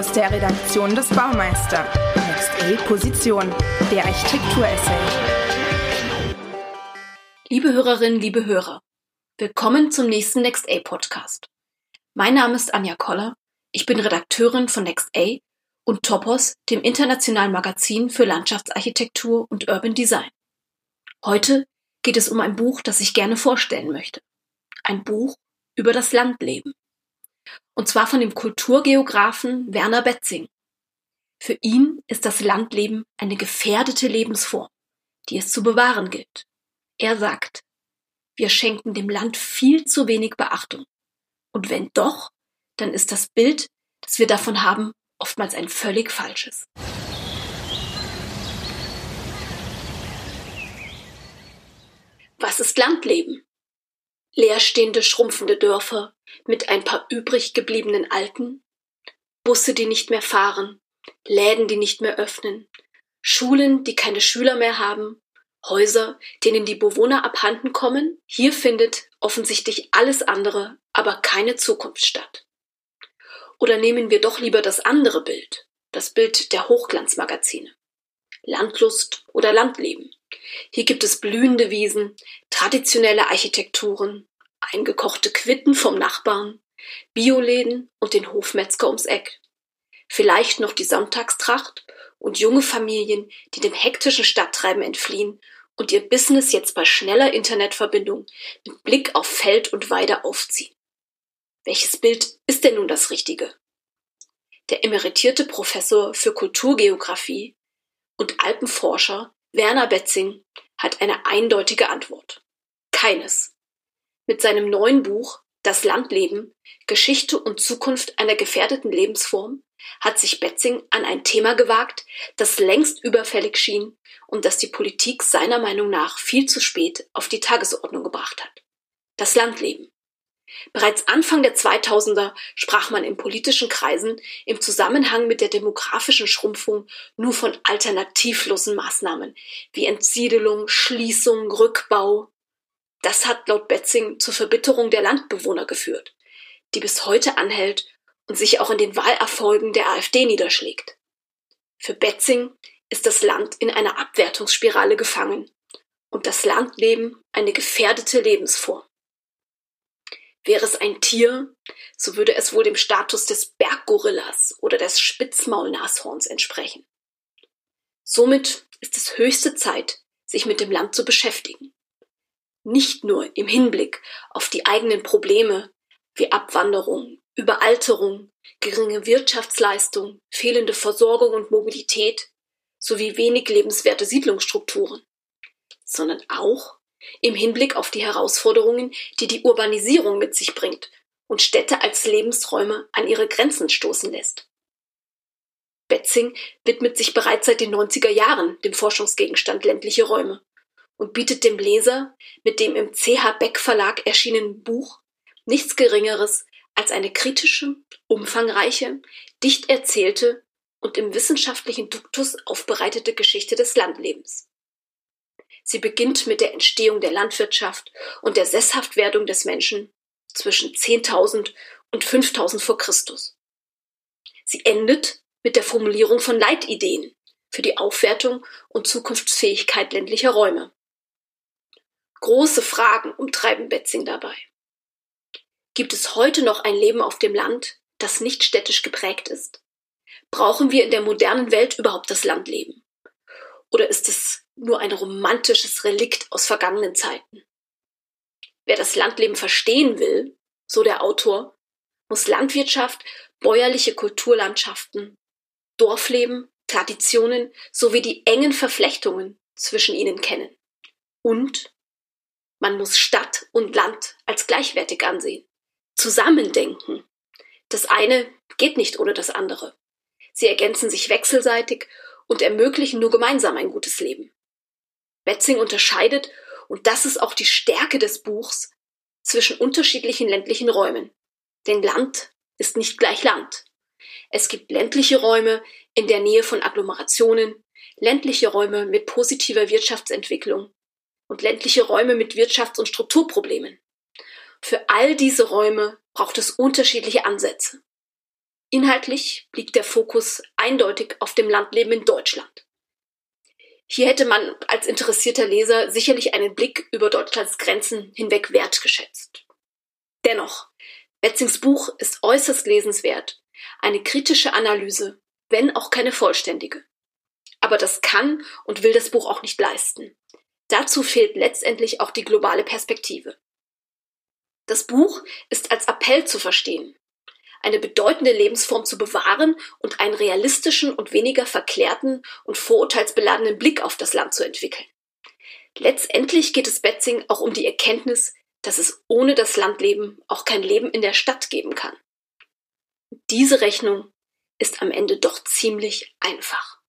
Aus der Redaktion des Baumeister. Next A Position. Der Architekturessay. Liebe Hörerinnen, liebe Hörer, willkommen zum nächsten Next A Podcast. Mein Name ist Anja Koller. Ich bin Redakteurin von Next A und Topos, dem internationalen Magazin für Landschaftsarchitektur und Urban Design. Heute geht es um ein Buch, das ich gerne vorstellen möchte. Ein Buch über das Landleben. Und zwar von dem Kulturgeografen Werner Betzing. Für ihn ist das Landleben eine gefährdete Lebensform, die es zu bewahren gilt. Er sagt, wir schenken dem Land viel zu wenig Beachtung. Und wenn doch, dann ist das Bild, das wir davon haben, oftmals ein völlig falsches. Was ist Landleben? Leerstehende, schrumpfende Dörfer mit ein paar übrig gebliebenen Alten, Busse, die nicht mehr fahren, Läden, die nicht mehr öffnen, Schulen, die keine Schüler mehr haben, Häuser, denen die Bewohner abhanden kommen, hier findet offensichtlich alles andere, aber keine Zukunft statt. Oder nehmen wir doch lieber das andere Bild, das Bild der Hochglanzmagazine. Landlust oder Landleben. Hier gibt es blühende Wiesen, traditionelle Architekturen, eingekochte Quitten vom Nachbarn, Bioläden und den Hofmetzger ums Eck. Vielleicht noch die Sonntagstracht und junge Familien, die dem hektischen Stadttreiben entfliehen und ihr Business jetzt bei schneller Internetverbindung mit Blick auf Feld und Weide aufziehen. Welches Bild ist denn nun das richtige? Der emeritierte Professor für Kulturgeographie und Alpenforscher Werner Betzing hat eine eindeutige Antwort. Keines. Mit seinem neuen Buch Das Landleben Geschichte und Zukunft einer gefährdeten Lebensform hat sich Betzing an ein Thema gewagt, das längst überfällig schien und das die Politik seiner Meinung nach viel zu spät auf die Tagesordnung gebracht hat. Das Landleben. Bereits Anfang der 2000er sprach man in politischen Kreisen im Zusammenhang mit der demografischen Schrumpfung nur von alternativlosen Maßnahmen wie Entsiedelung, Schließung, Rückbau. Das hat laut Betzing zur Verbitterung der Landbewohner geführt, die bis heute anhält und sich auch in den Wahlerfolgen der AfD niederschlägt. Für Betzing ist das Land in einer Abwertungsspirale gefangen und das Landleben eine gefährdete Lebensform. Wäre es ein Tier, so würde es wohl dem Status des Berggorillas oder des Spitzmaulnashorns entsprechen. Somit ist es höchste Zeit, sich mit dem Land zu beschäftigen. Nicht nur im Hinblick auf die eigenen Probleme wie Abwanderung, Überalterung, geringe Wirtschaftsleistung, fehlende Versorgung und Mobilität sowie wenig lebenswerte Siedlungsstrukturen, sondern auch im Hinblick auf die Herausforderungen, die die Urbanisierung mit sich bringt und Städte als Lebensräume an ihre Grenzen stoßen lässt. Betzing widmet sich bereits seit den 90er Jahren dem Forschungsgegenstand ländliche Räume und bietet dem Leser mit dem im CH Beck Verlag erschienenen Buch nichts Geringeres als eine kritische, umfangreiche, dicht erzählte und im wissenschaftlichen Duktus aufbereitete Geschichte des Landlebens. Sie beginnt mit der Entstehung der Landwirtschaft und der Sesshaftwerdung des Menschen zwischen 10.000 und 5.000 vor Christus. Sie endet mit der Formulierung von Leitideen für die Aufwertung und Zukunftsfähigkeit ländlicher Räume. Große Fragen umtreiben Betzing dabei. Gibt es heute noch ein Leben auf dem Land, das nicht städtisch geprägt ist? Brauchen wir in der modernen Welt überhaupt das Landleben? Oder ist es nur ein romantisches Relikt aus vergangenen Zeiten. Wer das Landleben verstehen will, so der Autor, muss Landwirtschaft, bäuerliche Kulturlandschaften, Dorfleben, Traditionen sowie die engen Verflechtungen zwischen ihnen kennen. Und man muss Stadt und Land als gleichwertig ansehen. Zusammendenken. Das eine geht nicht ohne das andere. Sie ergänzen sich wechselseitig und ermöglichen nur gemeinsam ein gutes Leben. Betzing unterscheidet, und das ist auch die Stärke des Buchs, zwischen unterschiedlichen ländlichen Räumen. Denn Land ist nicht gleich Land. Es gibt ländliche Räume in der Nähe von Agglomerationen, ländliche Räume mit positiver Wirtschaftsentwicklung und ländliche Räume mit Wirtschafts- und Strukturproblemen. Für all diese Räume braucht es unterschiedliche Ansätze. Inhaltlich liegt der Fokus eindeutig auf dem Landleben in Deutschland. Hier hätte man als interessierter Leser sicherlich einen Blick über Deutschlands Grenzen hinweg wertgeschätzt. Dennoch, Wetzings Buch ist äußerst lesenswert, eine kritische Analyse, wenn auch keine vollständige. Aber das kann und will das Buch auch nicht leisten. Dazu fehlt letztendlich auch die globale Perspektive. Das Buch ist als Appell zu verstehen, eine bedeutende Lebensform zu bewahren und einen realistischen und weniger verklärten und vorurteilsbeladenen Blick auf das Land zu entwickeln. Letztendlich geht es Betzing auch um die Erkenntnis, dass es ohne das Landleben auch kein Leben in der Stadt geben kann. Diese Rechnung ist am Ende doch ziemlich einfach.